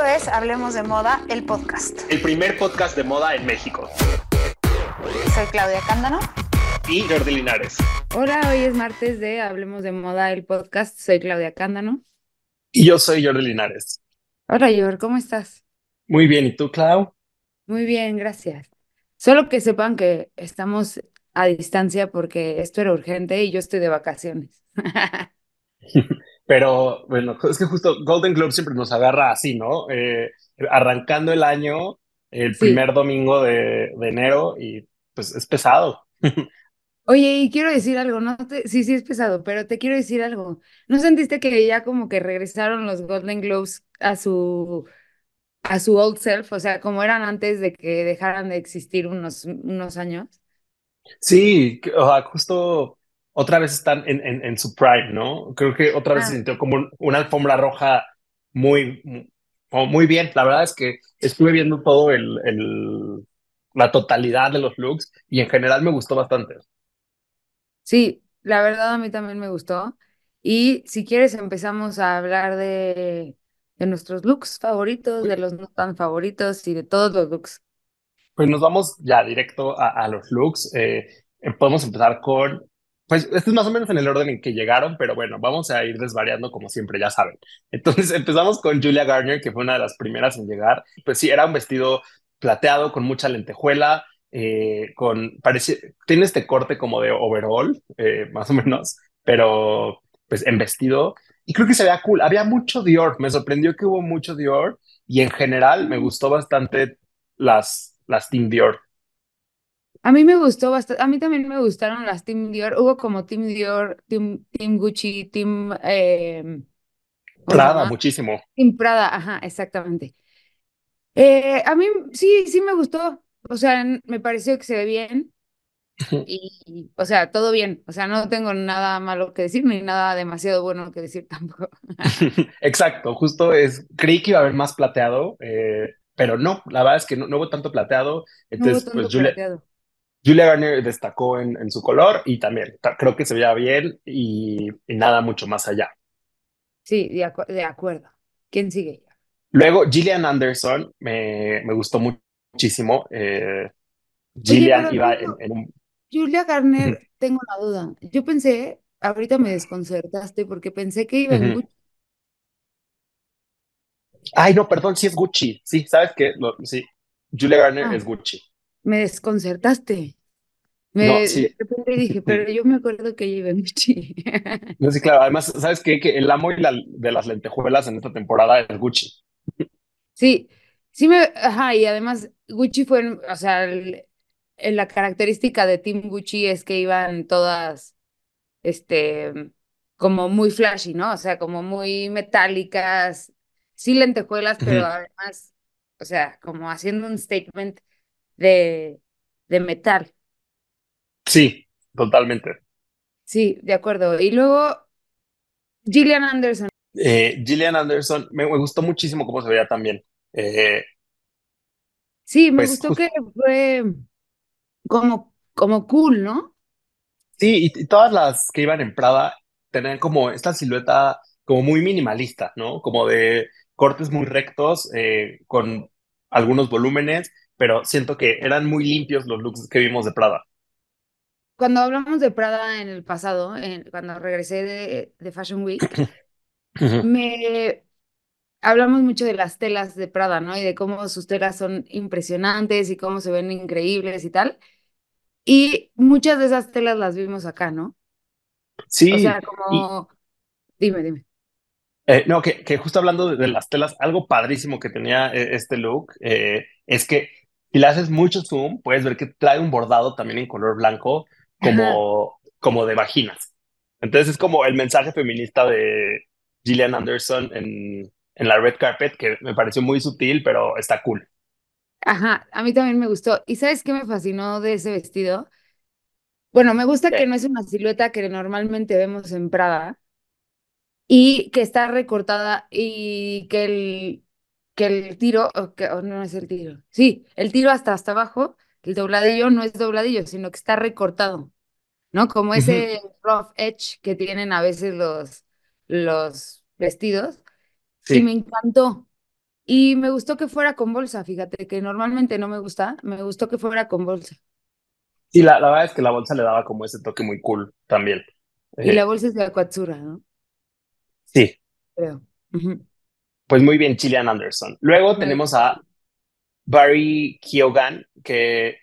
Esto es Hablemos de Moda, el podcast. El primer podcast de moda en México. Soy Claudia Cándano. Y Jordi Linares. Hola, hoy es martes de Hablemos de Moda, el podcast. Soy Claudia Cándano. Y yo soy Jordi Linares. Hola, Jordi, ¿cómo estás? Muy bien, ¿y tú, Clau? Muy bien, gracias. Solo que sepan que estamos a distancia porque esto era urgente y yo estoy de vacaciones. Pero bueno, es que justo Golden Globe siempre nos agarra así, ¿no? Eh, arrancando el año, el primer domingo de, enero y pues es pesado. Oye, y quiero decir algo, ¿no? sí, sí es pesado, pero te quiero decir algo. ¿No sentiste que ya como que regresaron los Golden Globes a su a su old self, o sea, como eran antes de que dejaran de existir unos, unos años? Sí, o sea, justo otra vez están en, en, su prime, ¿no? Creo que otra vez se ah. sintió como una alfombra roja muy, muy bien. La verdad es que estuve viendo todo el, el, la totalidad de los looks y en general me gustó bastante. Sí, la verdad a mí también me gustó. Y si quieres empezamos a hablar de, de nuestros looks favoritos, de los no tan favoritos y de todos los looks. Pues nos vamos ya directo a, a los looks. Eh, podemos empezar con pues este es más o menos en el orden en que llegaron, pero bueno, vamos a ir desvariando como siempre, ya saben. Entonces empezamos con Julia Garner, que fue una de las primeras en llegar. Pues sí, era un vestido plateado con mucha lentejuela, eh, con, parece, tiene este corte como de overall, eh, más o menos, pero pues en vestido. Y creo que se veía cool. Había mucho Dior, me sorprendió que hubo mucho Dior y en general me gustó bastante las, las Team Dior. A mí me gustó bastante, a mí también me gustaron las Team Dior, hubo como Team Dior, Team, Team Gucci, Team... Eh, Prada, muchísimo. Team Prada, ajá, exactamente. Eh, a mí sí, sí me gustó, o sea, me pareció que se ve bien y, o sea, todo bien, o sea, no tengo nada malo que decir ni nada demasiado bueno que decir tampoco. Exacto, justo es, creí que iba a haber más plateado, eh, pero no, la verdad es que no, no hubo tanto plateado, entonces pues Julia, Julia Garner destacó en, su color y también creo que se veía bien y, nada mucho más allá. Sí, de, acuerdo. ¿Quién sigue? Luego, Gillian Anderson me, me gustó muchísimo. Eh, Gillian iba en, un... Julia Garner, tengo una duda. Yo pensé, ahorita me desconcertaste porque pensé que iba en Gucci. Ay, no, perdón, sí es Gucci. Sí, ¿sabes qué? sí, Julia Garner ah. es Gucci me desconcertaste. Me, no, sí. De repente dije, pero yo me acuerdo que en Gucci. No, sí, claro. Además, ¿sabes qué? Que el amo y la, de las lentejuelas en esta temporada es Gucci. Sí, sí me, ajá, y además Gucci fue, o sea, la característica de Team Gucci es que iban todas, este, como muy flashy, ¿no? O sea, como muy metálicas, sí lentejuelas, pero además, o sea, como haciendo un statement de, de metal. Sí, totalmente. Sí, de acuerdo. Y luego, Gillian Anderson. Eh, Gillian Anderson, me, gustó muchísimo cómo se veía también. Eh, sí, me pues, gustó que fue como, como cool, ¿no? Sí, y, todas las que iban en Prada tenían como esta silueta como muy minimalista, ¿no? Como de cortes muy rectos, eh, con algunos volúmenes pero siento que eran muy limpios los looks que vimos de Prada. Cuando hablamos de Prada en el pasado, cuando regresé de, Fashion Week, me hablamos mucho de las telas de Prada, ¿no? Y de cómo sus telas son impresionantes y cómo se ven increíbles y tal. Y muchas de esas telas las vimos acá, ¿no? Sí. O sea, como... Dime, dime. Eh, no, que, que, justo hablando de, las telas, algo padrísimo que tenía eh, este look eh, es que si le haces mucho zoom, puedes ver que trae un bordado también en color blanco, como, como de vaginas. Entonces es como el mensaje feminista de Gillian Anderson en, en la red carpet, que me pareció muy sutil, pero está cool. Ajá, a mí también me gustó. ¿Y sabes qué me fascinó de ese vestido? Bueno, me gusta que no es una silueta que normalmente vemos en Prada y que está recortada y que el, que el tiro, o que, no es el tiro, sí, el tiro hasta hasta abajo, el dobladillo no es dobladillo, sino que está recortado, ¿no? Como ese rough edge que tienen a veces los, los vestidos. Sí. Y me encantó. Y me gustó que fuera con bolsa, fíjate, que normalmente no me gusta, me gustó que fuera con bolsa. Sí, la, la verdad es que la bolsa le daba como ese toque muy cool también. Y la Eh, bolsa es de Aquatsura, ¿no? sí, Creo. Pues muy bien, Gillian Anderson. Luego tenemos a Barry Keoghan, que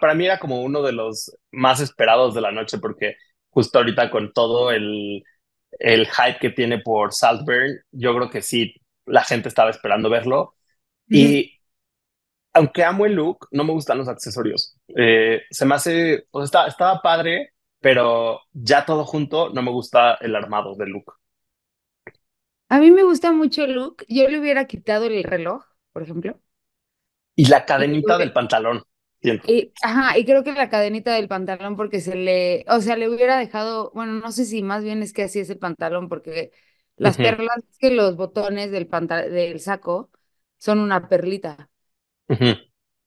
para mí era como uno de los más esperados de la noche, porque justo ahorita con todo el, el hype que tiene por Saltburn, yo creo que sí, la gente estaba esperando verlo. Y aunque amo el look, no me gustan los accesorios. Eh, se me hace, pues está, estaba padre, pero ya todo junto no me gusta el armado del look. A mí me gusta mucho el look. Yo le hubiera quitado el reloj, por ejemplo. Y la Y, cadenita del pantalón, y- ajá, y creo que la cadenita del pantalón porque se le, o sea, le hubiera dejado, bueno, no sé si más bien es que así es el pantalón, porque las perlas, es que los botones del panta- del saco son una perlita.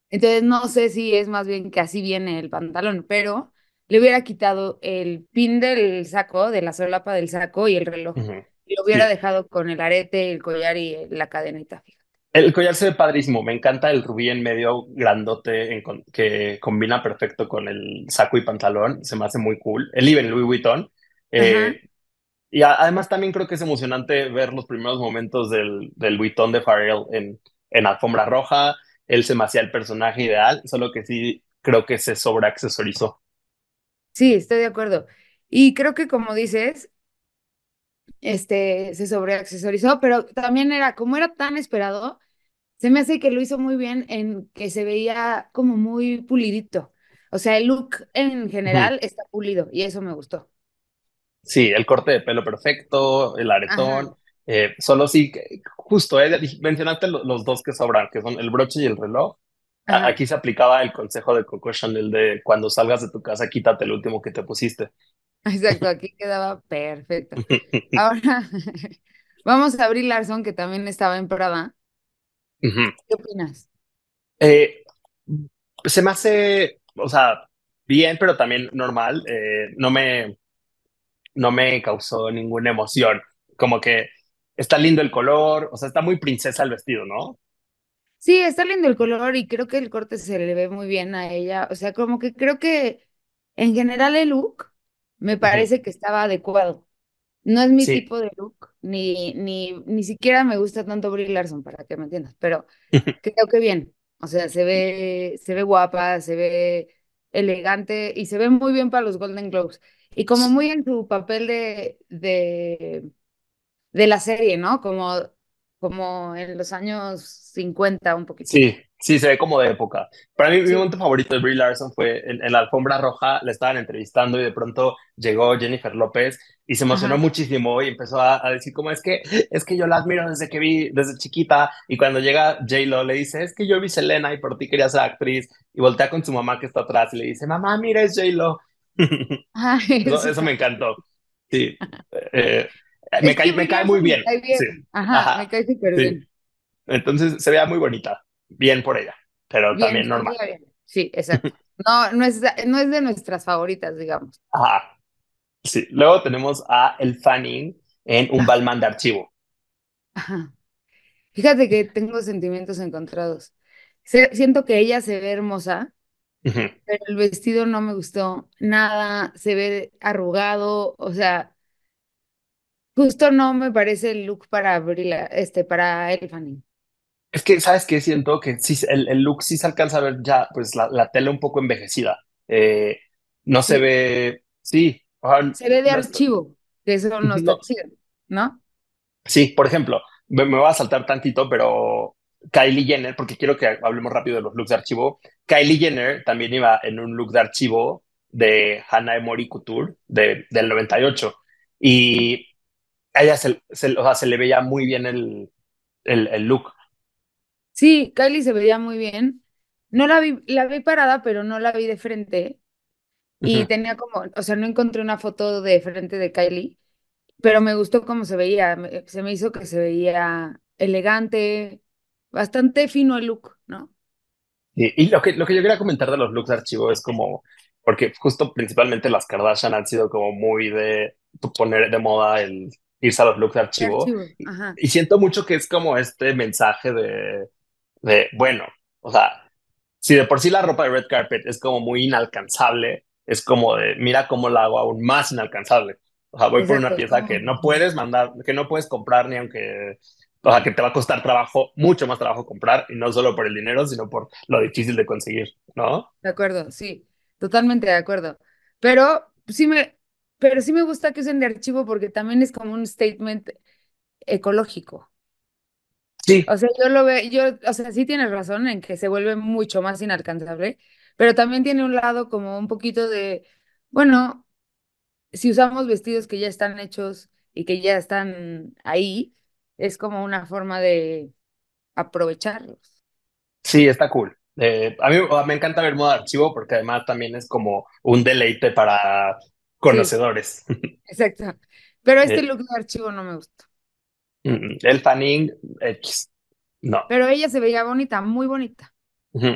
Entonces no sé si es más bien que así viene el pantalón, pero le hubiera quitado el pin del saco, de la solapa del saco y el reloj. Lo hubiera Sí. dejado con el arete, el collar y eh, la cadenita, fíjate. El collar se ve padrísimo. Me encanta el rubí en medio grandote en con- que combina perfecto con el saco y pantalón. Se me hace muy cool. El Even Louis Vuitton. Eh, y a- además también creo que es emocionante ver los primeros momentos del, del Vuitton de Pharrell en, en alfombra roja. Él se me hacía el personaje ideal, solo que sí creo que se sobreaccesorizó. Sí, estoy de acuerdo. Y creo que como dices, este, se sobreaccesorizó, pero también era, como era tan esperado, se me hace que lo hizo muy bien en que se veía como muy pulidito. O sea, el look en general está pulido y eso me gustó. Sí, el corte de pelo perfecto, el aretón. eh, solo sí, justo, eh, mencionaste lo- los dos que sobran, que son el broche y el reloj. Ajá, Aquí se aplicaba el consejo de Coco Chanel de cuando salgas de tu casa, quítate el último que te pusiste. Exacto, aquí quedaba perfecto. Ahora, vamos a Brie Larson, que también estaba en Prada. ¿Qué opinas? Eh, se me hace, o sea, bien, pero también normal. eh, no me, no me causó ninguna emoción. Como que está lindo el color, o sea, está muy princesa el vestido, ¿no? Sí, está lindo el color y creo que el corte se le ve muy bien a ella. O sea, como que creo que en general el look me parece que estaba adecuado. No es mi Sí. tipo de look, ni, ni, ni siquiera me gusta tanto Brie Larson, para que me entiendas, pero creo que bien. O sea, se ve, se ve guapa, se ve elegante y se ve muy bien para los Golden Globes. Y como muy en su papel de, de, de la serie, ¿no? Como, como en los años 50 un poquito. Sí, sí, se ve como de época. Para mí, mi Sí. momento favorito de Brie Larson fue en, en la alfombra roja, la estaban entrevistando y de pronto llegó Jennifer López y se emocionó Ajá. muchísimo y empezó a, a decir como es que, es que yo la admiro desde que vi, desde chiquita. Y cuando llega J-Lo le dice, es que yo vi Selena y por ti quería ser actriz. Y voltea con su mamá que está atrás y le dice, mamá, mira, es J-Lo. Ay, Eso, eso me encantó. Sí, eh, me Es cae, me cae muy me bien. Sí. Ajá, me cae súper sí. bien. Entonces se veía muy bonita. Bien por ella, pero Bien, también normal. Sí, exacto. No, no es, no es de nuestras favoritas, digamos. Ajá, sí. Luego tenemos a El Fanning en un Ajá. Balmain de archivo. Ajá. Fíjate que tengo sentimientos encontrados. Se- siento que ella se ve hermosa, pero el vestido no me gustó nada, se ve arrugado, o sea, justo no me parece el look para Brila, este, para Fanning. Es que, ¿sabes qué? Siento que sí, el, el look sí se alcanza a ver ya, pues la, la tela un poco envejecida. Eh, no se Sí, ve, sí, se ve de no está- archivo, que eso no está no, chido, ¿no? Sí, por ejemplo, me, me voy a saltar tantito, pero Kylie Jenner, porque quiero que hablemos rápido de los looks de archivo. Kylie Jenner también iba en un look de archivo de Hannah Emory Couture de, del 98 y a ella se, se- o sea, se le veía muy bien el, el, el look. Sí, Kylie se veía muy bien. No la vi, la vi parada, pero no la vi de frente. Y Ujú. tenía como, o sea, no encontré una foto de frente de Kylie, pero me gustó cómo se veía. se me hizo que se veía elegante, bastante fino el look, ¿no? Y, y lo que, lo que yo quería comentar de los looks de archivo es como, porque justo principalmente las Kardashian han sido como muy de poner de moda el, irse a los looks de De archivo. archivo, Y, y siento mucho que es como este mensaje de, de, bueno, o sea, si de por sí la ropa de red carpet es como muy inalcanzable, es como de, mira cómo la hago aún más inalcanzable. O sea, voy por una Exacto, pieza que no puedes mandar, que no puedes comprar ni aunque, o sea, que te va a costar trabajo, mucho más trabajo comprar, y no solo por el dinero, sino por lo difícil de conseguir, ¿no? De acuerdo, sí, totalmente de acuerdo. Pero sí me, pero sí me gusta que usen de archivo porque también es como un statement ecológico. Sí, O sea, yo lo veo, yo, o sea, sí tienes razón en que se vuelve mucho más inalcanzable, pero también tiene un lado como un poquito de, bueno, si usamos vestidos que ya están hechos y que ya están ahí, es como una forma de aprovecharlos. sí, está cool. Eh, a mí me encanta ver moda de archivo porque además también es como un deleite para conocedores. Exacto. Pero este Eh, look de archivo no me gusta. mm, el Fanning X, no. Pero ella se veía bonita, muy bonita. Ujú.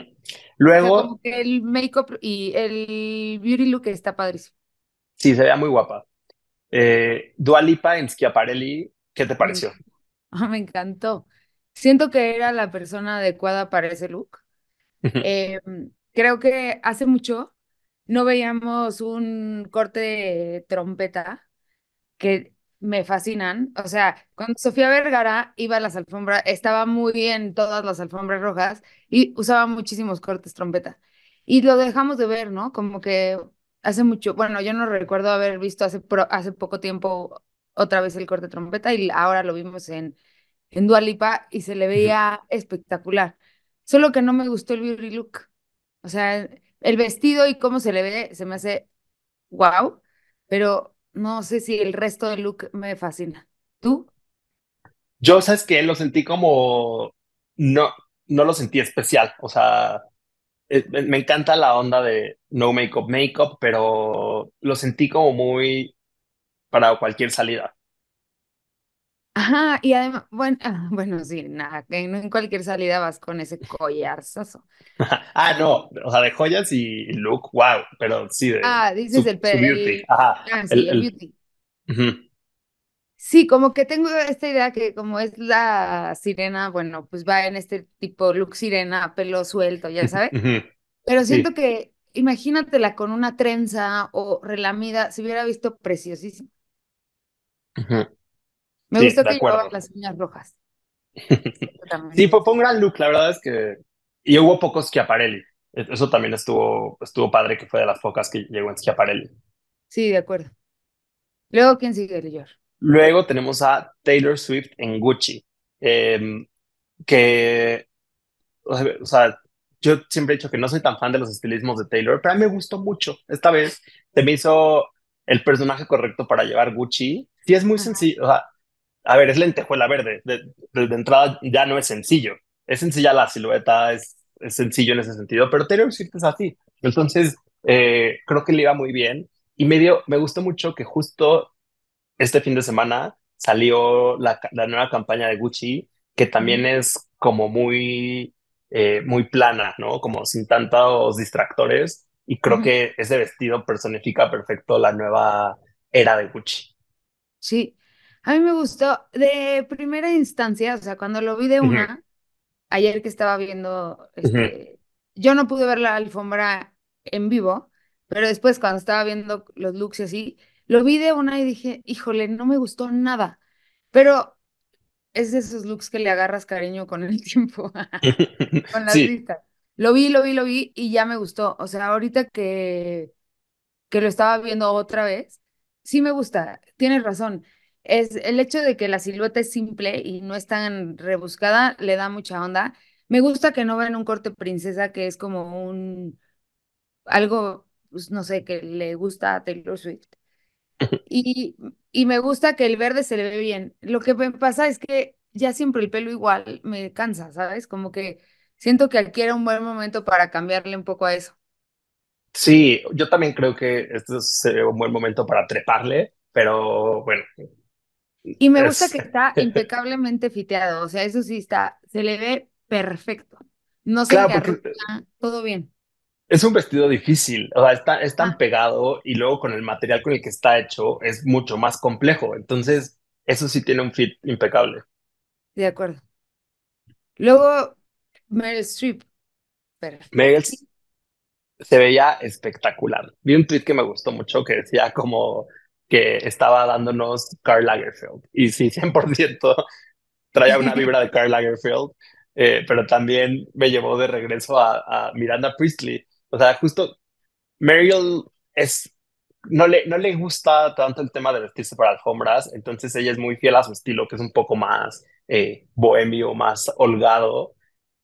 O sea, Luego, como que el make-up y el beauty look está padrísimo. sí, se veía muy guapa. Eh, Dua Lipa en Schiaparelli, ¿qué te pareció? me encantó. Siento que era la persona adecuada para ese look. Eh, creo que hace mucho no veíamos un corte de trompeta que me fascinan. O sea, cuando Sofía Vergara iba a las alfombras, estaba muy en todas las alfombras rojas y usaba muchísimos cortes trompeta. Y lo dejamos de ver, ¿no? Como que hace mucho, bueno, yo no recuerdo haber visto hace, pro- hace poco tiempo otra vez el corte trompeta y ahora lo vimos en, en Dua Lipa y se le veía espectacular. Solo que no me gustó el beauty look. O sea, el vestido y cómo se le ve se me hace wow, pero no sé si el resto del look me fascina. ¿Tú? Yo, ¿sabes qué? Lo sentí como, no, no lo sentí especial. O sea, eh, me encanta la onda de no make-up, make-up, pero lo sentí como muy para cualquier salida. Ajá, y además, bueno, ah, bueno, sí, nada, no en cualquier salida vas con ese collarzazo. Ah, no, o sea, de joyas y look, wow, pero sí, de Ah, dices su, el, su beauty. el, Ajá, ah, sí, el el, beauty. Sí, como que tengo esta idea que como es la sirena, bueno, pues va en este tipo look sirena, pelo suelto, ya sabes. Pero siento sí, que, imagínatela con una trenza o relamida, se hubiera visto preciosísimo. ujú, Me sí, gustó que llevaba acuerdo. las uñas rojas. Sí, fue, fue un gran look, la verdad es que... Y hubo pocos Schiaparelli. E- Eso también estuvo, estuvo padre, que fue de las pocas que llegó en Schiaparelli. Sí, de acuerdo. Luego, ¿quién sigue, Lior? Luego tenemos a Taylor Swift en Gucci, em, que, o sea, o sea, yo siempre he dicho que no soy tan fan de los estilismos de Taylor, pero a mí me gustó mucho. Esta vez se me hizo el personaje correcto para llevar Gucci. Sí, es muy Ajá. sencillo. O sea, a ver, es lentejuela verde. De, de- de entrada ya no es sencillo. Es sencilla la silueta, es, es sencillo en ese sentido, pero Taylor Swift es así. Entonces, eh, creo que le iba muy bien. Y me dio, me gustó mucho que justo este fin de semana salió la, nueva campaña de Gucci, que también es como muy, eh, muy plana, ¿no? Como sin tantos distractores. Y creo que ese vestido personifica perfecto la nueva era de Gucci. Sí, a mí me gustó de primera instancia, o sea, cuando lo vi de una, ayer que estaba viendo, este, yo no pude ver la alfombra en vivo, pero después cuando estaba viendo los looks y así, lo vi de una y dije, híjole, no me gustó nada, pero es de esos looks que le agarras cariño con el tiempo, con las Sí, vistas. Lo vi, lo vi, lo vi y ya me gustó. O sea, ahorita que, que lo estaba viendo otra vez, sí me gusta, tienes razón. Es el hecho de que la silueta es simple y no es tan rebuscada, le da mucha onda. Me gusta que no ven un corte princesa que es como un algo, pues, no sé, que le gusta a Taylor Swift. Y, y me gusta que el verde se le ve bien. Lo que me pasa es que ya siempre el pelo igual me cansa, ¿sabes? Como que siento que aquí era un buen momento para cambiarle un poco a eso. sí, yo también creo que este sería un buen momento para treparle, pero bueno, Y me gusta que está impecablemente fiteado, o sea, eso sí está, se le ve perfecto. No se Claro, le todo bien. Es un vestido difícil, o sea, está, es tan Ah, pegado y luego con el material con el que está hecho es mucho más complejo. Entonces, eso sí tiene un fit impecable. De acuerdo. Luego, Meryl Streep. Meryl se veía espectacular. Vi un tweet que me gustó mucho que decía como que estaba dándonos Karl Lagerfeld. Y sí, 100% traía una vibra de Karl Lagerfeld, eh, pero también me llevó de regreso a, Miranda Priestley. O sea, justo Meryl es, no le, no le gusta tanto el tema de vestirse para alfombras, entonces ella es muy fiel a su estilo, que es un poco más eh, bohemio, más holgado.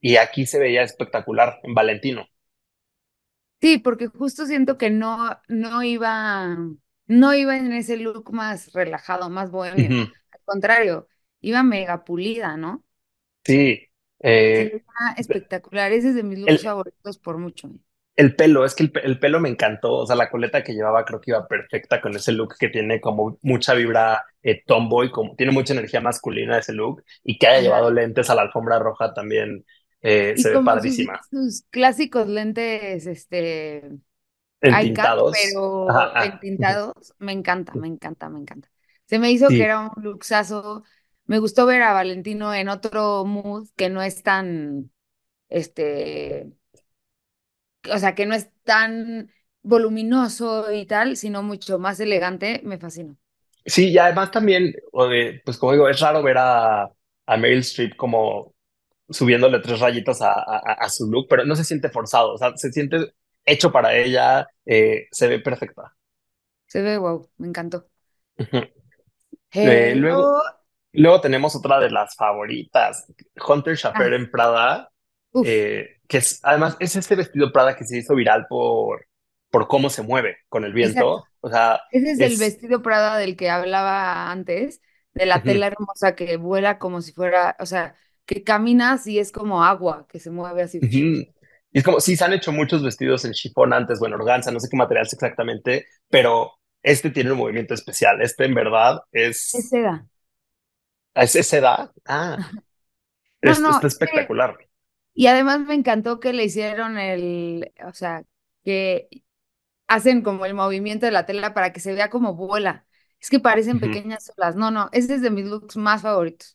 Y aquí se veía espectacular en Valentino. Sí, porque justo siento que no, no iba, no iba en ese look más relajado, más bohemio. Al contrario, iba mega pulida, ¿no? Sí. Eh, espectacular. Ese es de mis looks favoritos por mucho. El pelo, es que el, pelo me encantó. O sea, la coleta que llevaba creo que iba perfecta con ese look que tiene como mucha vibra eh, tomboy, como tiene mucha energía masculina ese look. Y que haya llevado lentes a la alfombra roja también eh, se ve padrísima. Sus, clásicos lentes, este. Entintados. pero entintados. Me encanta, me encanta, me encanta. Se me hizo que era un luxazo. Me gustó ver a Valentino en otro mood que no es tan. Este. O sea, que no es tan voluminoso y tal, sino mucho más elegante. Me fascinó. Sí, y además también, pues como digo, es raro ver a, a Meryl Streep como subiéndole tres rayitas a, a, su look, pero no se siente forzado, o sea, se siente hecho para ella, eh, se ve perfecta. Se ve wow, me encantó. Eh, luego, luego tenemos otra de las favoritas, Hunter Schafer ah. en Prada, eh, que es, además es este vestido Prada que se hizo viral por, por cómo se mueve con el viento. O sea, ese es, el vestido Prada del que hablaba antes, de la tela hermosa que vuela como si fuera, o sea, que caminas y es como agua que se mueve así. Y es como, sí, se han hecho muchos vestidos en chifón antes, bueno, organza, no sé qué material es exactamente, pero este tiene un movimiento especial. Este en verdad es... Es seda. ¿Es seda? Ah. está espectacular. Y además me encantó que le hicieron el, o sea, que hacen como el movimiento de la tela para que se vea como vuela. Es que parecen pequeñas olas. No, no, ese es de mis looks más favoritos.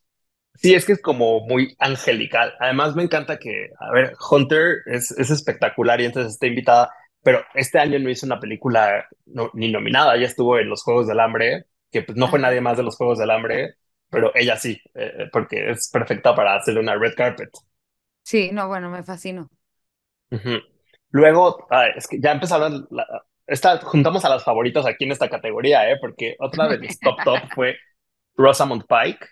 Sí, es que es como muy angelical. Además, me encanta que, a ver, Hunter es, es espectacular y entonces está invitada, pero este año no hizo una película ni nominada, ella estuvo en los Juegos del Hambre, que pues no fue nadie más de los Juegos del Hambre, pero ella sí, eh, porque es perfecta para hacerle una red carpet. Sí, no, bueno, me fascinó. Luego, es que ya empezaron, esta, juntamos a las favoritas aquí en esta categoría, ¿eh? porque otra de mis top top fue Rosamund Pike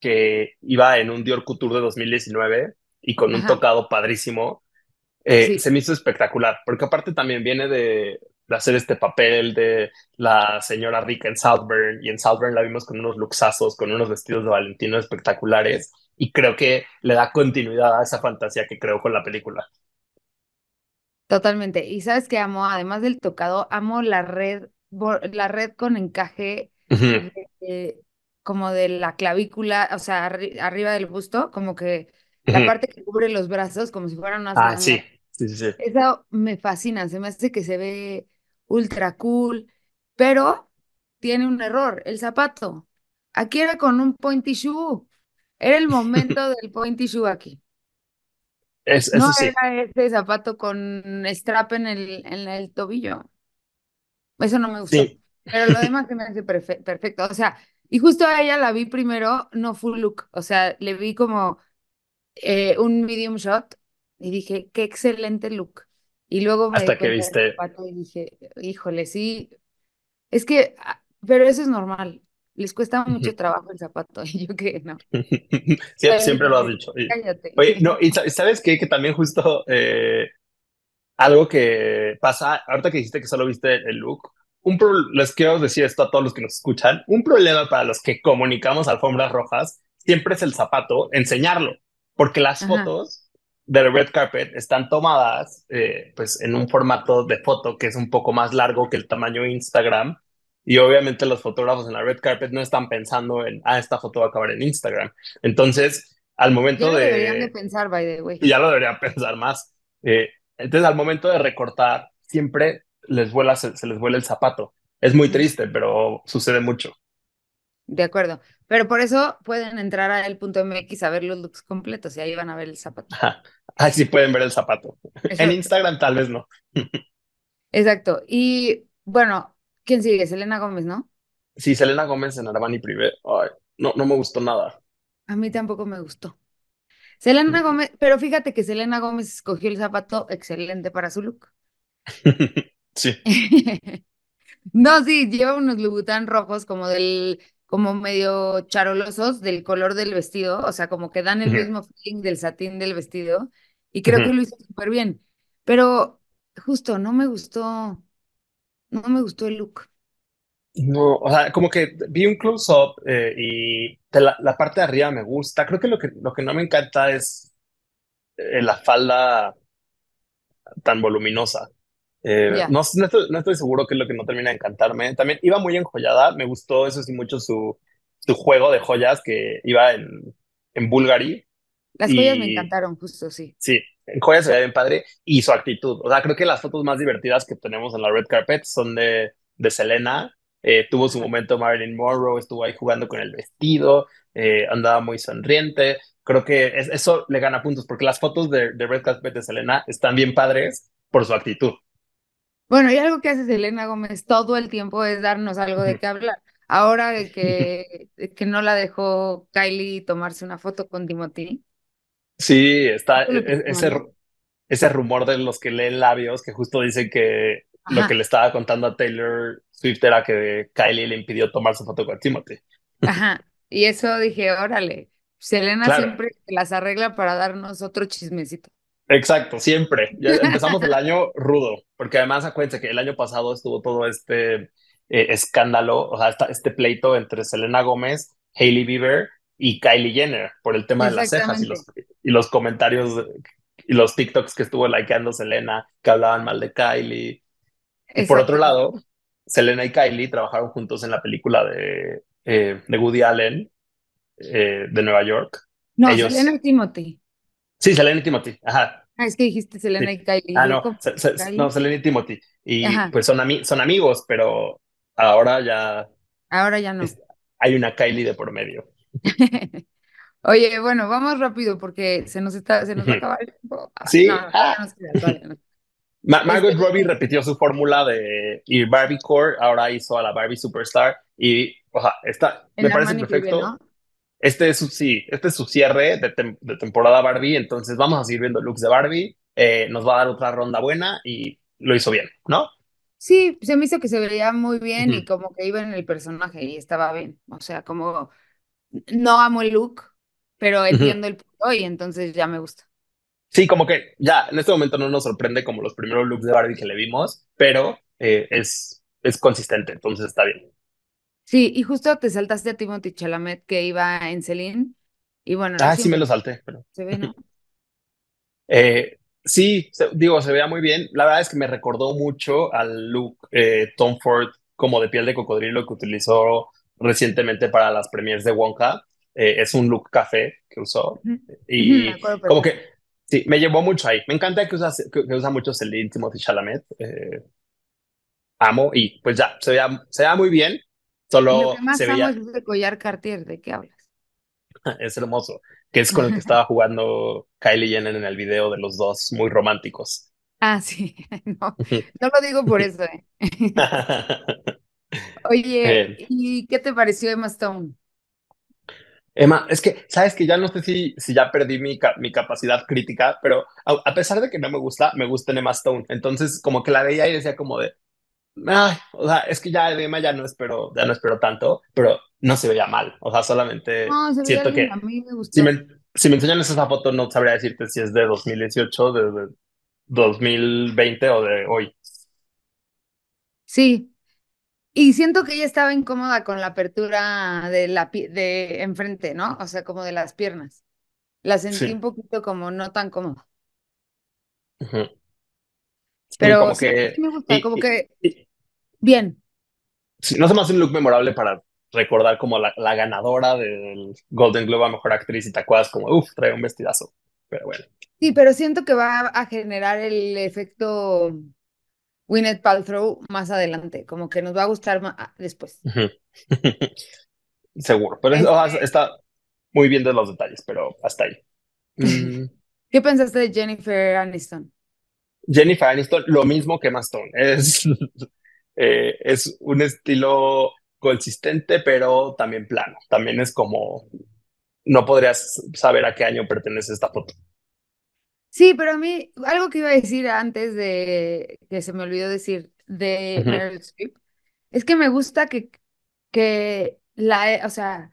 que iba en un Dior Couture de 2019 y con un tocado padrísimo, eh, se me hizo espectacular, porque aparte también viene de, hacer este papel de la señora rica en Southburn, y en Southburn la vimos con unos luxazos, con unos vestidos de Valentino espectaculares, y creo que le da continuidad a esa fantasía que creó con la película. Totalmente. Y sabes que amo, además del tocado, amo la red, la red con encaje como de la clavícula, o sea, arriba del busto, como que la parte que cubre los brazos, como si fueran unas Ah, sí, sí, sí, Eso me fascina, se me hace que se ve ultra cool, pero tiene un error, el zapato. Aquí era con un pointy shoe. Era el momento del pointy shoe aquí. Es, no sí. era ese zapato con strap en el, en el tobillo. Eso no me gustó. Pero lo demás se me hace perfecto. O sea, y justo a ella la vi primero, no full look, o sea, le vi como eh, un medium shot y dije, qué excelente look. Y luego me Hasta que viste. Y dije, híjole, sí, es que, ah, pero eso es normal. Les cuesta mucho trabajo el zapato, y yo que no. siempre, lo has dicho. Cállate. Oye, no, y sabes qué? Que también justo eh, algo que pasa, ahorita que dijiste que solo viste el look, un les quiero decir esto a todos los que nos escuchan, un problema para los que comunicamos alfombras rojas siempre es el zapato, enseñarlo, porque las fotos del red carpet están tomadas eh, pues en un formato de foto que es un poco más largo que el tamaño Instagram y obviamente los fotógrafos en la red carpet no están pensando en, ah, esta foto va a acabar en Instagram. Entonces, al momento ya de... deberían de pensar, by the way. Ya lo deberían pensar más. Eh, entonces, al momento de recortar, siempre les vuela, se, les vuela el zapato. Es muy triste, pero sucede mucho. De acuerdo. Pero por eso pueden entrar a el.mx a ver los looks completos y ahí van a ver el zapato. Ajá. Ahí sí pueden ver el zapato. En. Instagram tal vez no. Exacto. Y bueno, ¿quién sigue? Selena Gómez, ¿no? Sí, Selena Gómez en Armani Privé. Ay, no, no me gustó nada. A mí tampoco me gustó. Selena Gómez, pero fíjate que Selena Gómez escogió el zapato excelente para su look. Sí. No, sí, lleva unos Louboutin rojos como del, como medio charolosos del color del vestido, o sea, como que dan el mismo feeling del satín del vestido, y creo que lo hizo súper bien. Pero justo, no me gustó, no me gustó el look. No, o sea, como que vi un close-up eh, y la parte de arriba me gusta. Creo que lo que, lo que no me encanta es eh, la falda tan voluminosa. Eh, no, no estoy, no estoy seguro qué es lo que no termina de encantarme. También iba muy enjollada. Me gustó, eso sí, mucho su, su juego de joyas que iba en, en Bulgari. Las joyas me Y encantaron, justo, sí. sí, en joyas se ve bien padre. Y su actitud. O sea, creo que las fotos más divertidas que tenemos en la red carpet son de, de Selena. Eh, tuvo su momento Marilyn Monroe, estuvo ahí jugando con el vestido, eh, andaba muy sonriente. Creo que es- eso le gana puntos porque las fotos de, de red carpet de Selena están bien padres por su actitud. Bueno, y algo que hace Selena Gómez todo el tiempo es darnos algo de qué hablar. Ahora de que, de que no la dejó Kylie tomarse una foto con Timothy. Sí, está ¿Eso lo e- e- ese, ese rumor de los que leen labios que justo dicen que lo que le estaba contando a Taylor Swift era que Kylie le impidió tomar su foto con Timothy. Ajá, y eso dije, órale, Selena Claro, siempre las arregla para darnos otro chismecito. Exacto, siempre. Ya empezamos el año rudo, porque además acuérdense que el año pasado estuvo todo este eh, escándalo, o sea, esta- este pleito entre Selena Gómez, Hailey Bieber y Kylie Jenner por el tema de las cejas y los, Exactamente, y los comentarios y los TikToks que estuvo likeando Selena, que hablaban mal de Kylie. Y por otro lado, Selena y Kylie trabajaron juntos en la película de, eh, de Woody Allen, eh, de Nueva York. No, Ellos, Selena y Timothy. Sí, Selena y Timothy, ajá, Ah, es que dijiste Selena sí. y Kylie. Ah, no, como se- se- Kylie. no, Selena y Timothy. Y Ajá, pues son, ami- son amigos, pero ahora ya ahora ya no. es- hay una Kylie de por medio. Oye, bueno, vamos rápido porque se nos está, se nos va a acabar el tiempo. Ay, Sí, no, ah. no. Ma- Margot Este, Robbie repitió su fórmula de ir Barbie Core, ahora hizo a la Barbie Superstar y, oja, está, me parece perfecto. ¿no? Este es su, sí, este es su cierre de, tem- de temporada Barbie, entonces vamos a seguir viendo looks de Barbie, eh, nos va a dar otra ronda buena y lo hizo bien, ¿no? Sí, se me hizo que se veía muy bien y Ujú, como que iba en el personaje y estaba bien. O sea, como no amo el look, pero entiendo el punto y entonces ya me gusta. Sí, como que ya en este momento no nos sorprende como los primeros looks de Barbie que le vimos, pero eh, es, es consistente, entonces está bien. Sí, y justo te saltaste a Timothy Chalamet que iba en Celine y bueno, Ah, sí me lo salté, pero... se ve, ¿no? Eh, sí, se- digo, se veía muy bien. La verdad es que me recordó mucho al look eh, Tom Ford como de piel de cocodrilo que utilizó recientemente para las premiers de Wonka. Eh, es un look café que usó ujú, me y acuerdo como que sí, me llevó mucho ahí. Me encanta que usa, que, que usa mucho Celine Timothy Chalamet. eh, amo y pues ya, se veía, se veía muy bien. Y lo Solo que más se amo veía, es ese collar Cartier, ¿de qué hablas? es hermoso, que es con el que estaba jugando Kylie Jenner en el video de los dos muy románticos. Ah, sí, no, no lo digo por eso, ¿eh? Oye, Bien. ¿y qué te pareció Emma Stone? Emma, es que, sabes que ya no sé si, si ya perdí mi, ca- mi capacidad crítica, pero a, a pesar de que no me gusta, me gusta en Emma Stone. Entonces, como que la veía y decía como de, ay, o sea, es que ya de Emma ya no espero, ya no espero tanto, pero no se veía mal. O sea, solamente No, se siento que a mí me si gustó. me, si me enseñan esa foto, no sabría decirte si es de 2018, de, de 2020 o de hoy. Sí, y siento que ella estaba incómoda con la apertura de la de enfrente, ¿no? O sea, como de las piernas. La sentí Sí. un poquito como no tan cómoda. Pero como sí, que, sí me gusta, y, como y- que y- bien. sí, no se me hace un look memorable para recordar como la, la ganadora del Golden Globe a Mejor Actriz y te acuerdas como, uff, trae un vestidazo. Pero bueno. Sí, pero siento que va a generar el efecto Gwyneth Paltrow más adelante, como que nos va a gustar ma- ah, después. Seguro. Pero este está muy bien de los detalles, pero hasta ahí. Mm. ¿Qué pensaste de Jennifer Aniston? Jennifer Aniston, lo mismo que Maston. Es, eh, es un estilo consistente, pero también plano. También es como, no podrías saber a qué año pertenece esta foto. Sí, pero a mí, algo que iba a decir antes de que se me olvidó decir de Meryl Streep, es que me gusta que, que la, o sea,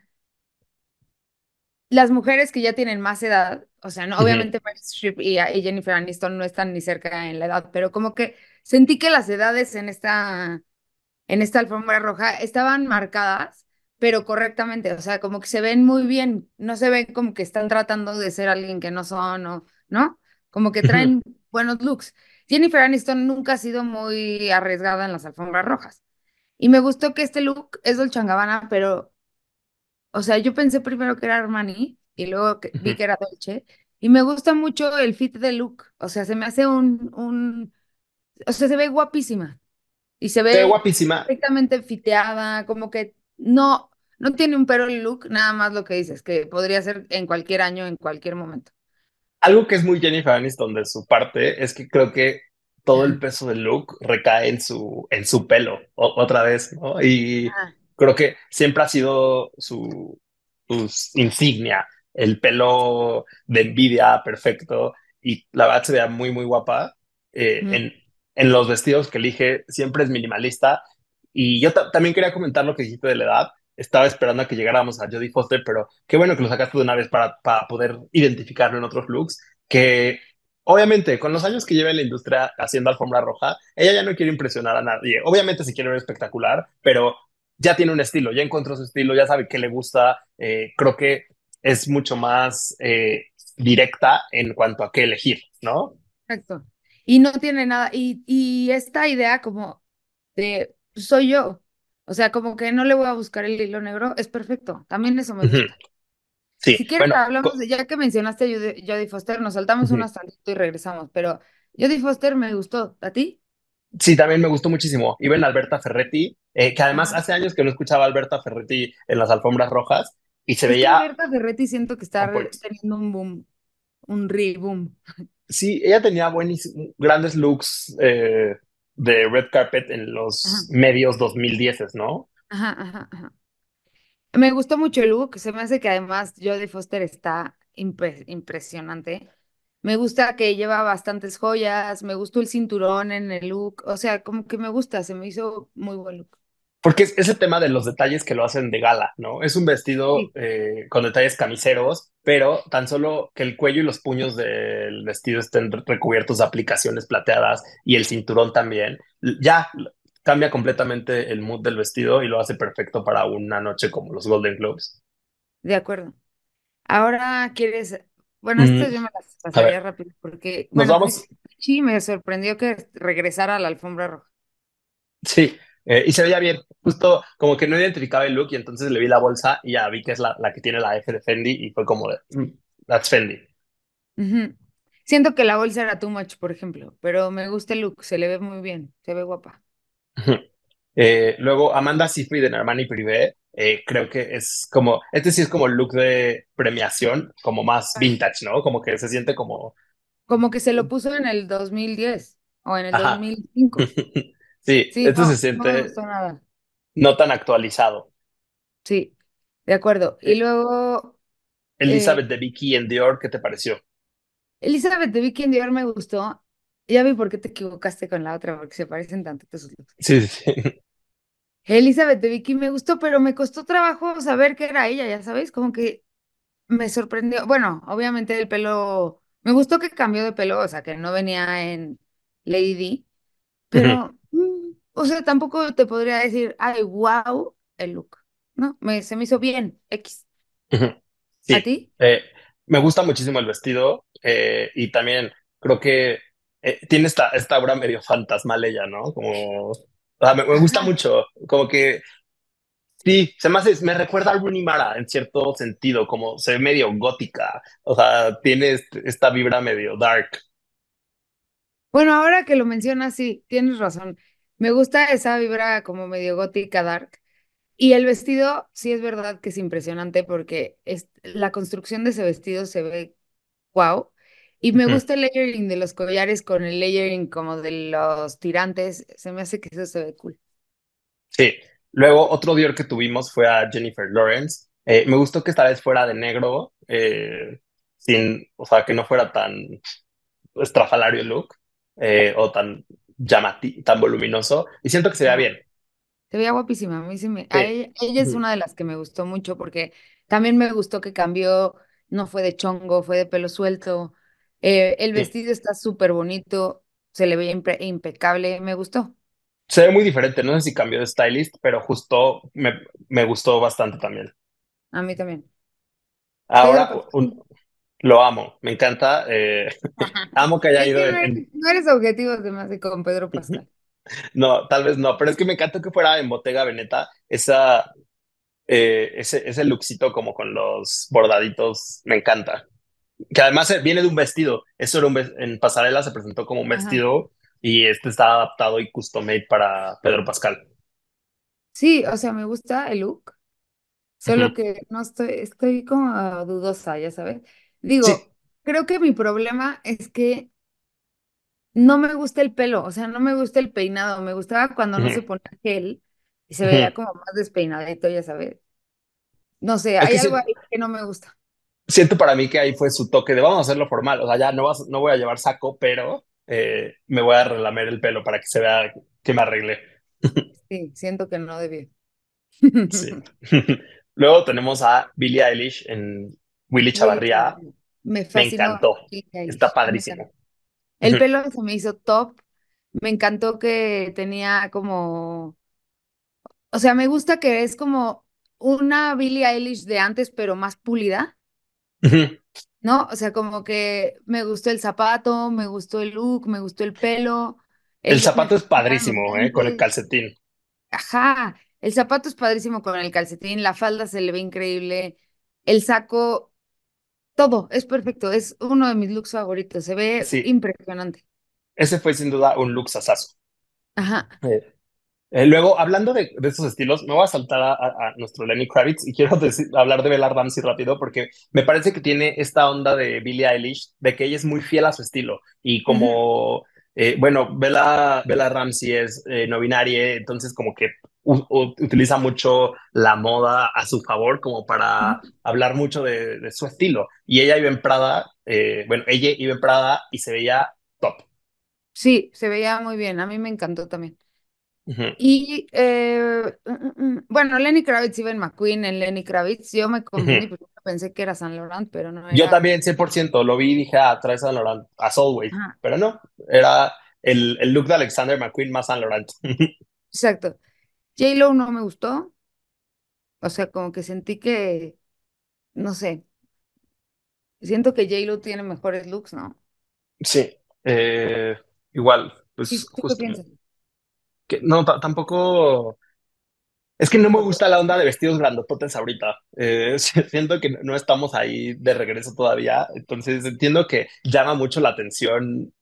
las mujeres que ya tienen más edad, o sea, no, obviamente Meryl Streep y, Jennifer Aniston no están ni cerca en la edad, pero como que sentí que las edades en esta, en esta alfombra roja estaban marcadas, pero correctamente, o sea, como que se ven muy bien, no se ven como que están tratando de ser alguien que no son, o, ¿no? Como que traen buenos looks. Jennifer Aniston nunca ha sido muy arriesgada en las alfombras rojas. Y me gustó que este look es Dolce Gabbana, pero, o sea, yo pensé primero que era Armani y luego vi que era Dolce. Y me gusta mucho el fit de look. O sea, se me hace un, un, o sea, se ve guapísima. Y se ve, guapísima. perfectamente fiteada, como que no, no tiene un pero el look, nada más lo que dices, que podría ser en cualquier año, en cualquier momento. Algo que es muy Jennifer Aniston de su parte es que creo que todo el peso del look recae en su, en su pelo, otra vez, ¿no? Y creo que siempre ha sido su, insignia, el pelo de envidia perfecto, y la verdad se vea muy, muy guapa. Eh, en, en los vestidos que elige siempre es minimalista. Y yo también quería comentar lo que dijiste de la edad. Estaba esperando a que llegáramos a Jodie Foster, pero qué bueno que lo sacaste de una vez para, para poder identificarlo en otros looks. Que obviamente, con los años que lleva en la industria haciendo alfombra roja, ella ya no quiere impresionar a nadie. Obviamente, se quiere ver espectacular, pero ya tiene un estilo, ya encontró su estilo, ya sabe qué le gusta. Eh, creo que es mucho más eh, directa en cuanto a qué elegir, ¿no? Exacto. Y no tiene nada, y, y esta idea como de soy yo, o sea, como que no le voy a buscar el hilo negro, es perfecto, también eso me gusta. Sí, si quieres hablamos de, ya que mencionaste a Jodie Foster, nos saltamos uh unas y regresamos, pero Jodie Foster me gustó, ¿a ti? Sí, también me gustó muchísimo. Iba en Alberta Ferretti, eh, que además hace años que no escuchaba a Alberta Ferretti en las alfombras rojas y se veía. Alberta Ferretti siento que está teniendo un boom, un re-boom. Sí, ella tenía buenísimos, grandes looks eh, de red carpet en los medios 2010, ¿no? Ajá, ajá, ajá. Me gustó mucho el look, se me hace que además Jodie Foster está impresionante. Me gusta que lleva bastantes joyas, me gustó el cinturón en el look, o sea, como que me gusta, se me hizo muy buen look. Porque es ese tema de los detalles que lo hacen de gala, ¿no? Es un vestido eh, con detalles camiseros, pero tan solo que el cuello y los puños del vestido estén recubiertos de aplicaciones plateadas y el cinturón también, ya cambia completamente el mood del vestido y lo hace perfecto para una noche como los Golden Globes. De acuerdo. Ahora quieres, bueno, esto yo me las pasaría rápido porque nos vamos. Sí, me sorprendió que regresara a la alfombra roja. Sí, eh, y se veía bien, justo como que no identificaba el look y entonces le vi la bolsa y ya vi que es la, la que tiene la F de Fendi y fue como de, mm, that's Fendi. Siento que la bolsa era too much, por ejemplo, pero me gusta el look, se le ve muy bien, se ve guapa. Eh, luego Amanda Seyfried en Armani Privé, eh, creo que es como, este sí es como el look de premiación, como más vintage, ¿no? Como que se siente como... Como que se lo puso en el 2010 o en el 2005. Sí, esto se siente no, tan actualizado. Sí, de acuerdo. Y luego... Elizabeth eh, de Vicky en Dior, ¿qué te pareció? Elizabeth de Vicky en Dior me gustó. Ya vi por qué te equivocaste con la otra, porque se parecen tanto Sí, sí. Elizabeth de Vicky me gustó, pero me costó trabajo saber que era ella, ya sabes, como que me sorprendió. Bueno, obviamente el pelo, me gustó que cambió de pelo, o sea, que no venía en Lady D, pero o sea, tampoco te podría decir, ay, wow, el look, ¿no? Me, se me hizo bien, X. ¿A ti? Eh, me gusta muchísimo el vestido eh, y también creo que eh, tiene esta, esta obra medio fantasmal ella, ¿no? Como, o sea, me, gusta mucho, como que Sí, se me hace, me recuerda a Rooney Mara en cierto sentido, como se ve medio gótica, o sea, tiene este, esta vibra medio dark. Bueno, ahora que lo mencionas, sí, tienes razón. Me gusta esa vibra como medio gótica dark. Y el vestido, sí es verdad que es impresionante porque es, la construcción de ese vestido se ve wow. Y me gusta el layering de los collares con el layering como de los tirantes. Se me hace que eso se ve cool. Sí. Luego, otro Dior que tuvimos fue a Jennifer Lawrence. Eh, me gustó que esta vez fuera de negro, eh, sin, o sea, que no fuera tan estrafalario el look eh, o tan llamativo, tan voluminoso. Y siento que se vea bien. Se veía guapísima. A mí sí me. ella, es una de las que me gustó mucho porque también me gustó que cambió, no fue de chongo, fue de pelo suelto. El vestido está súper bonito, se le veía impecable, me gustó. Se ve muy diferente, no sé si cambió de stylist, pero justo me, me gustó bastante también. A mí también. Ahora lo amo, me encanta. Eh, amo que haya ido en, No eres objetivo además de con Pedro Pascal. no, tal vez no, pero es que me encanta que fuera en Bottega Veneta esa, eh, ese, ese lookcito como con los bordaditos, me encanta. Que además viene de un vestido. Eso era un en pasarela se presentó como un vestido y este está adaptado y custom made para Pedro Pascal. Sí, o sea, me gusta el look, solo que no estoy, estoy como dudosa, ya sabes. Digo, creo que mi problema es que no me gusta el pelo, o sea, no me gusta el peinado, me gustaba cuando no se ponía gel y se veía como más despeinadito, ya sabes. No sé, hay algo ahí que no me gusta. Siento para mí que ahí fue su toque de vamos a hacerlo formal, o sea, ya no, vas, no voy a llevar saco, pero eh, me voy a relamer el pelo para que se vea que me arregle Sí, siento que no debí. Sí. Luego tenemos a Billie Eilish en Willy Chavarría. Me, encantó. Está padrísimo. El pelo se me hizo top. Me encantó que tenía como. O sea, me gusta que es como una Billie Eilish de antes, pero más pulida. ¿No? O sea, como que me gustó el zapato, me gustó el look, me gustó el pelo. El, zapato es padrísimo, ¿eh? Con el calcetín. Ajá, el zapato es padrísimo con el calcetín, la falda se le ve increíble, el saco, todo, es perfecto, es uno de mis looks favoritos, se ve impresionante. Ese fue sin duda un look sasazo. Ajá. Eh, eh, luego, hablando de, de, estos estilos, me voy a saltar a, nuestro Lenny Kravitz y quiero hablar de Bella Ramsey rápido porque me parece que tiene esta onda de Billie Eilish, de que ella es muy fiel a su estilo y como, eh, bueno, Bella, Bella Ramsey es eh, no binaria, entonces como que utiliza mucho la moda a su favor como para hablar mucho de, de, su estilo. Y ella iba en Prada, bueno, ella iba en Prada y se veía top. Sí, se veía muy bien, a mí me encantó también. Y eh, mm, mm, mm, bueno, Lenny Kravitz iba en McQueen, en Lenny Kravitz. Yo me confundí porque pensé que era San Laurent, pero no era. Yo también, 100%, lo vi y dije, ah, trae San Laurent, as always. Pero no, era el, el look de Alexander McQueen más San Laurent. Exacto. J-Lo no me gustó. O sea, como que sentí que, no sé, siento que J-Lo tiene mejores looks, ¿no? Sí, eh, igual, pues no, tampoco. Es que no me gusta la onda de vestidos grandototes ahorita. Eh, siento que no estamos ahí de regreso todavía. Entonces entiendo que llama mucho la atención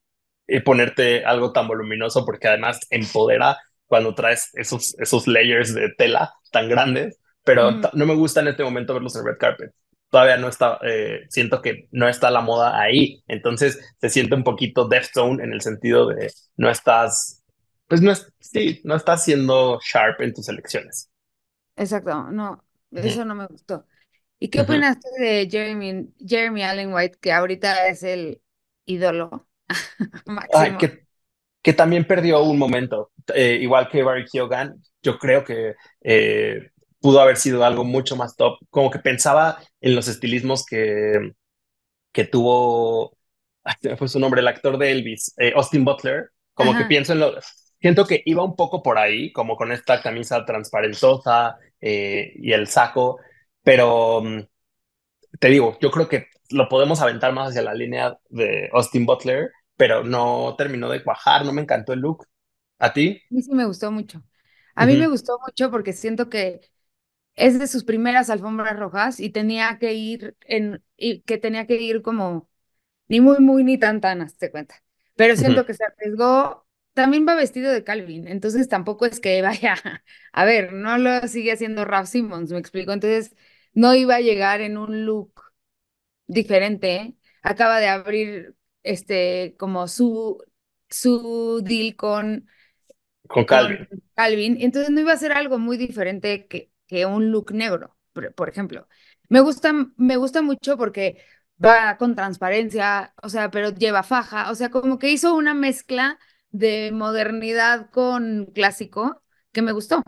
eh, ponerte algo tan voluminoso porque además empodera cuando traes esos, esos layers de tela tan grandes. Pero no me gusta en este momento verlos en red carpet. Todavía no está, eh, siento que no está la moda ahí. Entonces se siente un poquito death zone en el sentido de no estás pues no es, sí, no estás siendo sharp en tus elecciones. Exacto, no, eso no me gustó. ¿Y qué opinas de Jeremy, Jeremy Allen White, que ahorita es el ídolo máximo? que, que también perdió un momento, eh, igual que Barry Keoghan, yo creo que eh, pudo haber sido algo mucho más top, como que pensaba en los estilismos que, que tuvo, fue su nombre, el actor de Elvis, eh, Austin Butler, como que pienso en lo, siento que iba un poco por ahí, como con esta camisa transparentosa eh, y el saco, pero mm, te digo, yo creo que lo podemos aventar más hacia la línea de Austin Butler, pero no terminó de cuajar, no me encantó el look. ¿A ti? A mí sí me gustó mucho. A mí me gustó mucho porque siento que es de sus primeras alfombras rojas y tenía que ir en, y que tenía que ir como ni muy, muy, ni tan, tan, hazte cuenta. Pero siento que se arriesgó también va vestido de Calvin, entonces tampoco es que vaya, a ver, no lo sigue haciendo Ralph Simmons, me explico, entonces no iba a llegar en un look diferente, acaba de abrir este como su, su deal con, Con Calvin. con Calvin, entonces no iba a ser algo muy diferente que, que un look negro, por, por ejemplo. Me gusta, me gusta mucho porque va con transparencia, o sea, pero lleva faja, o sea, como que hizo una mezcla de modernidad con clásico que me gustó.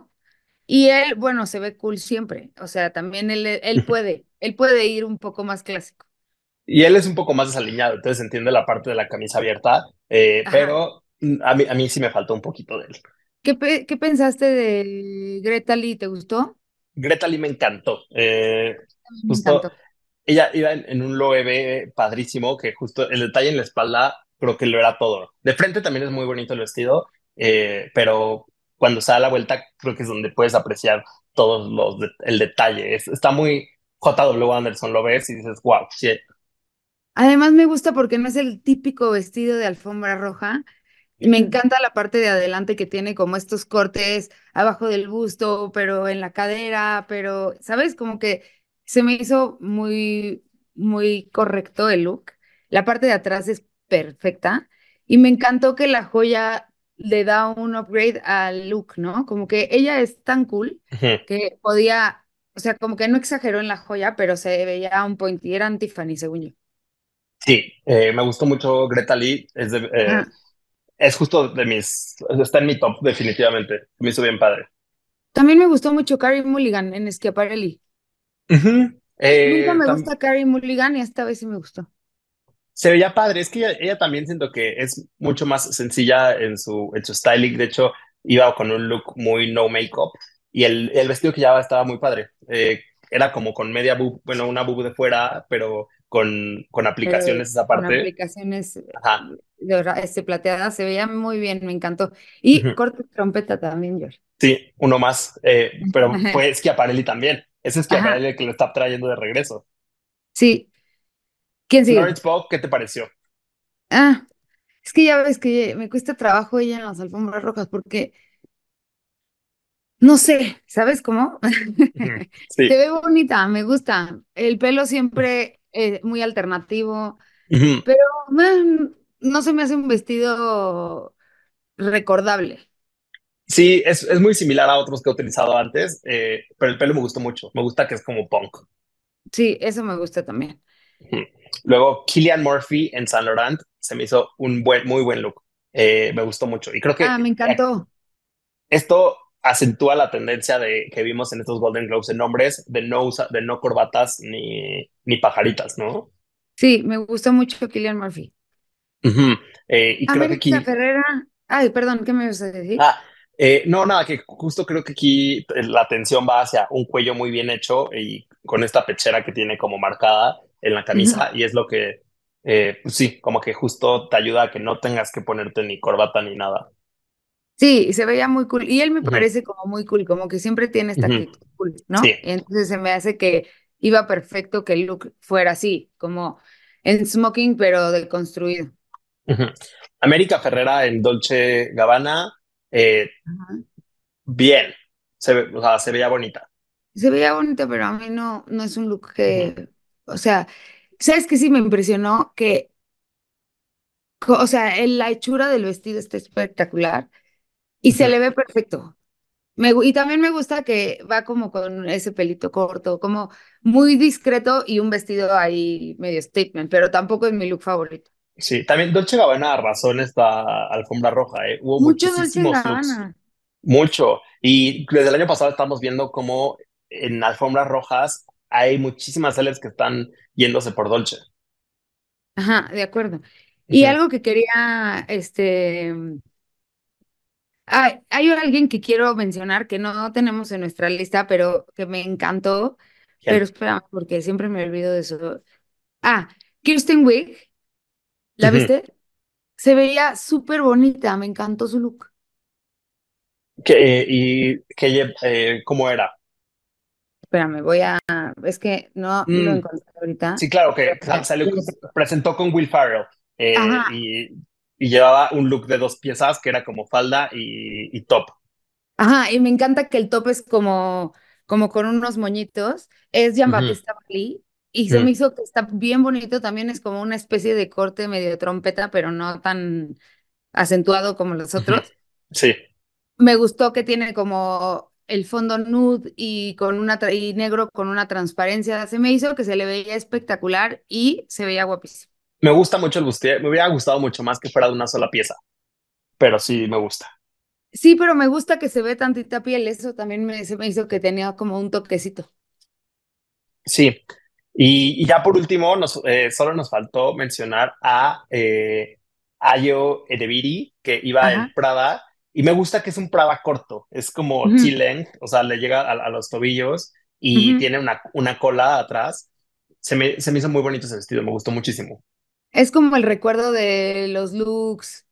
Y él, bueno, se ve cool siempre, o sea, también él, él puede, él puede ir un poco más clásico. Y él es un poco más desaliñado, entonces entiende la parte de la camisa abierta, eh, pero mm, a mí, a mí sí me faltó un poquito de él. ¿Qué, pe- qué pensaste de Greta Lee? ¿Te gustó? Greta Lee me encantó. Eh, Me justo encantó. ella iba en, en un loewe padrísimo, que justo el detalle en la espalda creo que lo era todo. De frente también es muy bonito el vestido, eh, pero cuando se da la vuelta creo que es donde puedes apreciar todos los de- el detalle. Es- está muy J.W. Anderson, lo ves y dices, wow, sí. Además me gusta porque no es el típico vestido de alfombra roja. Y me encanta la parte de adelante que tiene como estos cortes abajo del busto, pero en la cadera, pero, ¿sabes? Como que se me hizo muy, muy correcto el look. La parte de atrás es perfecta y me encantó que la joya le da un upgrade al look, ¿no? Como que ella es tan cool que podía, o sea, como que no exageró en la joya, pero se veía un point y era Tiffany, según yo. Sí, eh, me gustó mucho Greta Lee. Es, de- eh, es justo de mis, está en mi top definitivamente. Me hizo bien padre. También me gustó mucho Carey Mulligan en Schiaparelli. Ujú. Nunca Eh, me gusta Carey Mulligan y esta vez sí me gustó. Se veía padre. Es que ella, ella también siento que es mucho más sencilla en su, en su styling. De hecho, iba con un look muy no make-up y el, el vestido que llevaba estaba muy padre. Eh, era como con media boob, bueno, una boob de fuera, pero con, con aplicaciones esa con parte. aplicaciones eh, Ajá. de este, plateadas se veía muy bien, me encantó. Y Ujú. corte de trompeta también, George. Sí, uno más. Eh, pero fue Schiaparelli también. Ese es Ajá. Schiaparelli el que lo está trayendo de regreso. Sí. ¿Quién sigue? Florence Pugh, ¿qué te pareció? Ah, es que ya ves que me cuesta trabajo ella en las alfombras rojas porque no sé, ¿sabes cómo? Sí. ve bonita, me gusta. El pelo siempre eh, muy alternativo, pero man, no se me hace un vestido recordable. Sí, es, es muy similar a otros que he utilizado antes, eh, pero el pelo me gustó mucho. Me gusta que es como punk. Sí, eso me gusta también. Luego, Killian Murphy en Saint Laurent se me hizo un buen, muy buen look. Eh, me gustó mucho. Y creo que Ah, me eh, encantó. esto acentúa la tendencia de, que vimos en estos Golden Globes en hombres de no, usa- de no corbatas ni, ni pajaritas, ¿no? Sí, me gustó mucho Killian Murphy. Ujú. Eh, y creo que aquí Ferrera. Ay, perdón, ¿qué me ibas a decir? Ah, eh, no, nada, que justo creo que aquí la atención va hacia un cuello muy bien hecho y con esta pechera que tiene como marcada en la camisa y es lo que, eh, pues sí, como que justo te ayuda a que no tengas que ponerte ni corbata ni nada. Sí, se veía muy cool. Y él me parece como muy cool, como que siempre tiene esta actitud cool, ¿no? Sí. Entonces se me hace que iba perfecto que el look fuera así, como en smoking, pero deconstruido. América Ferrera en Dolce Gabbana, eh, bien, se, ve- o sea, se veía bonita. Se veía bonito, pero a mí no, no es un look que, o sea, ¿sabes qué sí me impresionó? Que, o sea, el- la hechura del vestido está espectacular y se le ve perfecto. Me, y también me gusta que va como con ese pelito corto, como muy discreto y un vestido ahí medio statement, pero tampoco es mi look favorito. Sí, también Dolce Gabbana arrasó en esta alfombra roja, eh. Hubo Mucho Dolce looks. Gabbana. Mucho. Y desde el año pasado estamos viendo cómo en alfombras rojas hay muchísimas sellers que están yéndose por Dolce. Ajá, de acuerdo. Y algo que quería, este, hay, hay alguien que quiero mencionar que no tenemos en nuestra lista, pero que me encantó, pero espera, porque siempre me olvido de eso. Ah, Kirsten Wiig, ¿la viste? Se veía súper bonita, me encantó su look. Que, y que, eh, ¿cómo era? Espérame, voy a, es que no lo Mm, encontré ahorita. sí, claro, que ya, salió, presentó con Will Ferrell. eh, y y llevaba un look de dos piezas que era como falda y, y top. Ajá, y me encanta que el top es como, como con unos moñitos. Es Jean Ujú. Baptiste Valli y se Mm. me hizo que está bien bonito. También es como una especie de corte medio trompeta, pero no tan acentuado como los otros. Sí, Me gustó que tiene como el fondo nude y con una y negro con una transparencia. Se me hizo que se le veía espectacular y se veía guapísimo. me gusta mucho el bustier. Me hubiera gustado mucho más que fuera de una sola pieza, pero sí me gusta. Sí, pero me gusta que se ve tantita piel. Eso también me, se me hizo que tenía como un toquecito. Sí. Y, y ya por último, nos, eh, solo nos faltó mencionar a eh, Ayo Edebiri, que iba Ajá. en Prada, y me gusta que es un Prada corto, es como Ujú. T-length, o sea, le llega a, a los tobillos y tiene una, una cola atrás. Se me, se me hizo muy bonito ese vestido, me gustó muchísimo. Es como el recuerdo de los looks.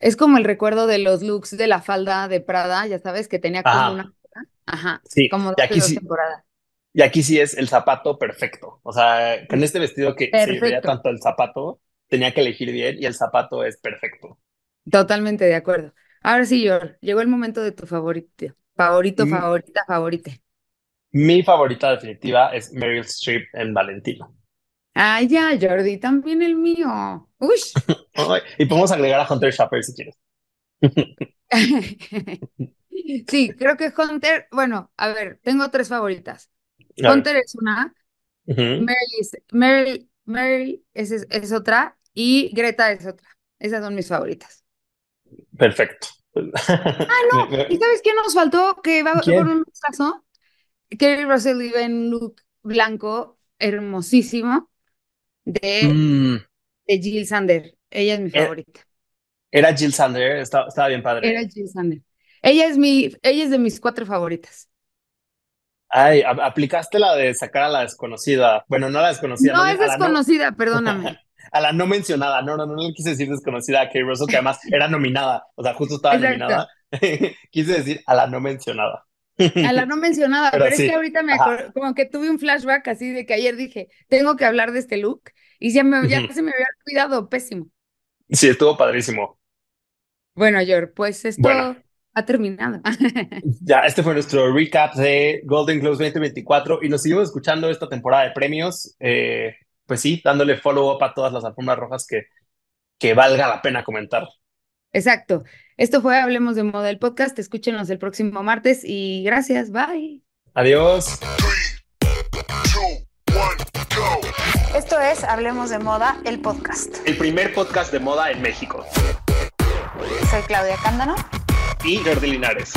Es como el recuerdo de los looks de la falda de Prada, ya sabes, que tenía como Ajá, una. Ajá, sí, como y aquí sí, y aquí sí es el zapato perfecto, o sea, con este vestido que se veía Perfecto. tanto el zapato, tenía que elegir bien y el zapato es perfecto. Totalmente de acuerdo. Ahora sí, Yor, llegó el momento de tu favorito. Favorito, Mm, favorita, favorita. Mi favorita definitiva es Meryl Streep en Valentino. Ay, ya, Jordi, también el mío. Ush. Ay, y podemos agregar a Hunter Schafer si quieres. Sí, creo que Hunter, bueno, a ver, tengo tres favoritas. A ver. Hunter es una, Ujú, Meryl Meryl, es, es otra y Greta es otra. Esas son mis favoritas. Perfecto. Ah, no, ¿y sabes qué nos faltó? Que va ¿Quién? un caso. Kerry Russell iba en look blanco hermosísimo de, Mm, de Jill Sander. Ella es mi e- favorita. era Jill Sander, estaba, estaba bien Era padre. Jill Sander. Ella es mi, ella es de mis cuatro favoritas. Ay, aplicaste la de sacar a la desconocida. Bueno, no a la desconocida, No es no, desconocida, perdóname. a la no mencionada. No, no, no le quise decir desconocida a Kate Russell, que además era nominada. O sea, justo estaba Exacto. nominada. Quise decir a la no mencionada. A la no mencionada, Pero pero es que ahorita me ajá. como que tuve un flashback así de que ayer dije, tengo que hablar de este look y ya, me, ya se me había olvidado, pésimo. Sí, estuvo padrísimo. Bueno, Yor, pues esto Bueno. ha terminado. Ya, este fue nuestro recap de Golden Globes 2024 y nos seguimos escuchando esta temporada de premios. Eh, pues sí, dándole follow up a todas las alfombras rojas que, que valga la pena comentar. Exacto. Esto fue Hablemos de Moda el podcast. Escúchenos el próximo martes y gracias. Bye. Adiós. Esto es Hablemos de Moda, el podcast. El primer podcast de moda en México. Soy Claudia Cándano. Y Jordi Linares.